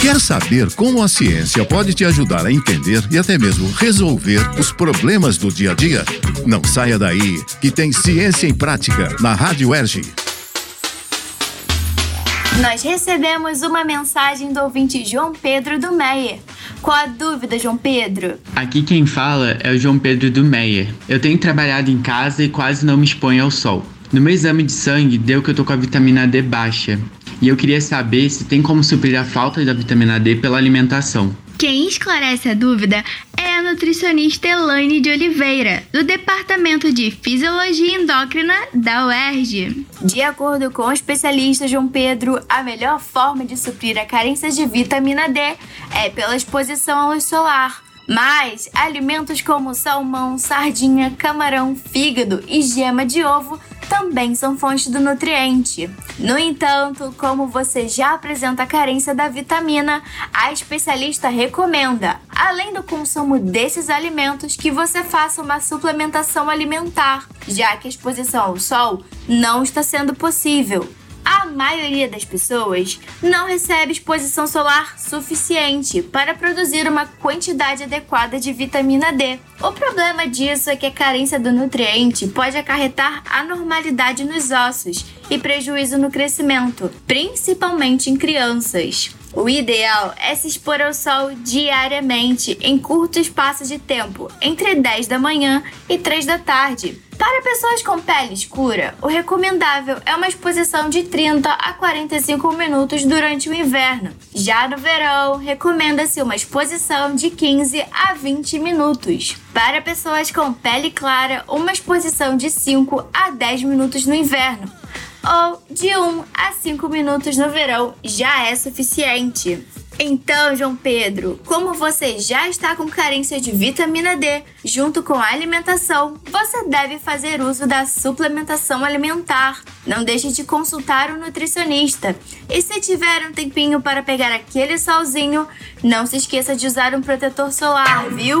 Quer saber como a ciência pode te ajudar a entender e até mesmo resolver os problemas do dia a dia? Não saia daí, que tem Ciência em Prática na Rádio Erge. Nós recebemos uma mensagem do ouvinte João Pedro do Meier. Qual a dúvida, João Pedro? Aqui quem fala é o João Pedro do Meier. Eu tenho trabalhado em casa e quase não me exponho ao sol. No meu exame de sangue deu que eu tô com a vitamina D baixa. E eu queria saber se tem como suprir a falta da vitamina D pela alimentação. Quem esclarece a dúvida é a nutricionista Elaine de Oliveira, do Departamento de Fisiologia Endócrina da UERJ. De acordo com o especialista João Pedro, a melhor forma de suprir a carência de vitamina D é pela exposição à luz solar. Mas alimentos como salmão, sardinha, camarão, fígado e gema de ovo também são fontes do nutriente. No entanto, como você já apresenta carência da vitamina, a especialista recomenda, além do consumo desses alimentos, que você faça uma suplementação alimentar, já que a exposição ao sol não está sendo possível a maioria das pessoas não recebe exposição solar suficiente para produzir uma quantidade adequada de vitamina D. O problema disso é que a carência do nutriente pode acarretar anormalidade nos ossos e prejuízo no crescimento, principalmente em crianças. O ideal é se expor ao sol diariamente, em curto espaço de tempo, entre 10 da manhã e 3 da tarde. Para pessoas com pele escura, o recomendável é uma exposição de 30 a 45 minutos durante o inverno. Já no verão, recomenda-se uma exposição de 15 a 20 minutos. Para pessoas com pele clara, uma exposição de 5 a 10 minutos no inverno ou de 1 a 5 minutos no verão já é suficiente. Então, João Pedro, como você já está com carência de vitamina D, junto com a alimentação, você deve fazer uso da suplementação alimentar. Não deixe de consultar o nutricionista. E se tiver um tempinho para pegar aquele solzinho, não se esqueça de usar um protetor solar, viu?